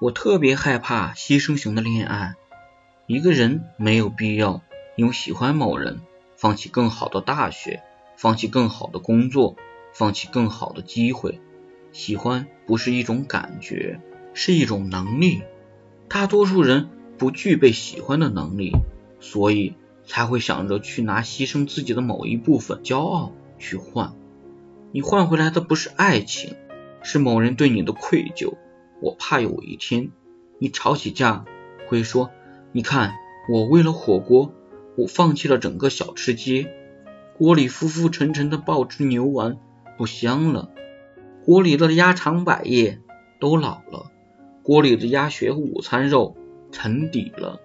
我特别害怕牺牲型的恋爱。一个人没有必要因为喜欢某人，放弃更好的大学，放弃更好的工作，放弃更好的机会。喜欢不是一种感觉，是一种能力。大多数人不具备喜欢的能力，所以才会想着去拿牺牲自己的某一部分骄傲去换。你换回来的不是爱情，是某人对你的愧疚。我怕有一天你吵起架，会说：“你看，我为了火锅，我放弃了整个小吃街。锅里浮浮沉沉的爆汁牛丸不香了。”锅里的鸭肠百叶都老了，锅里的鸭血午餐肉沉底了。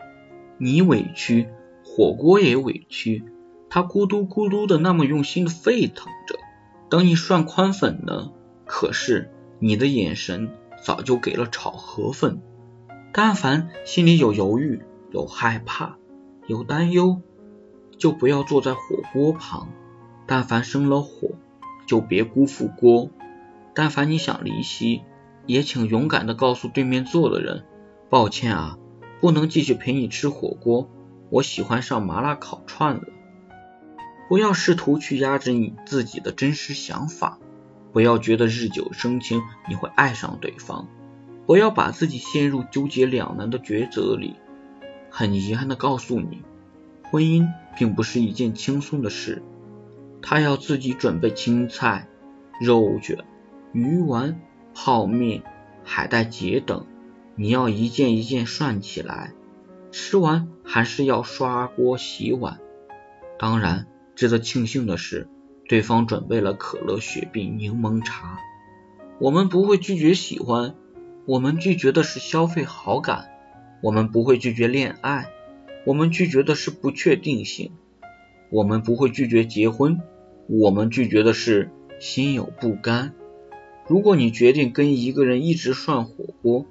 你委屈，火锅也委屈，它咕嘟咕嘟的那么用心的沸腾着，等你涮宽粉呢。可是你的眼神早就给了炒河粉。但凡心里有犹豫、有害怕、有担忧，就不要坐在火锅旁；但凡生了火，就别辜负锅。但凡你想离席，也请勇敢的告诉对面坐的人，抱歉啊，不能继续陪你吃火锅，我喜欢上麻辣烤串了。不要试图去压制你自己的真实想法，不要觉得日久生情你会爱上对方，不要把自己陷入纠结两难的抉择里。很遗憾的告诉你，婚姻并不是一件轻松的事，他要自己准备青菜、肉卷。鱼丸、泡面、海带结等，你要一件一件涮起来，吃完还是要刷锅洗碗。当然，值得庆幸的是，对方准备了可乐、雪碧、柠檬茶。我们不会拒绝喜欢，我们拒绝的是消费好感；我们不会拒绝恋爱，我们拒绝的是不确定性；我们不会拒绝结婚，我们拒绝的是心有不甘。如果你决定跟一个人一直涮火锅，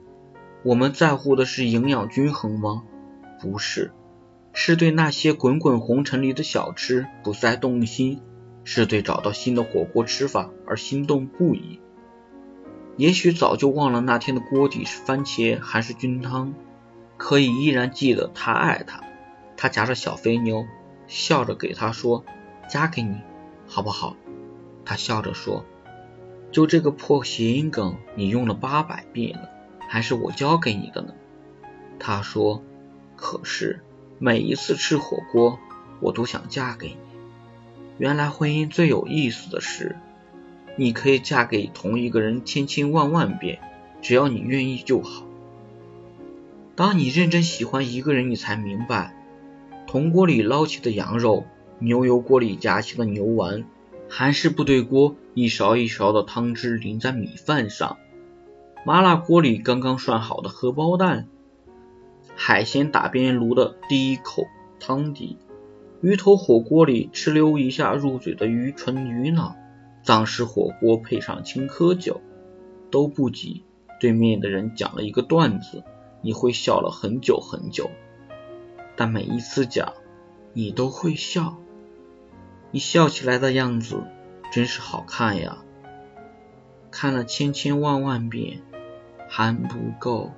我们在乎的是营养均衡吗？不是，是对那些滚滚红尘里的小吃不再动心，是对找到新的火锅吃法而心动不已。也许早就忘了那天的锅底是番茄还是菌汤，可以依然记得他爱她。他夹着小肥牛，笑着给她说：“嫁给你，好不好？”他笑着说。就这个破谐音梗，你用了八百遍了，还是我教给你的呢？他说：“可是每一次吃火锅，我都想嫁给你。原来婚姻最有意思的是，你可以嫁给同一个人千千万万遍，只要你愿意就好。当你认真喜欢一个人，你才明白，铜锅里捞起的羊肉，牛油锅里夹起的牛丸。”韩式部队锅，一勺一勺的汤汁淋在米饭上；麻辣锅里刚刚涮好的荷包蛋；海鲜打边炉的第一口汤底；鱼头火锅里哧溜一下入嘴的鱼唇鱼脑；藏式火锅配上青稞酒，都不及对面的人讲了一个段子，你会笑了很久很久。但每一次讲，你都会笑。你笑起来的样子真是好看呀，看了千千万万遍还不够。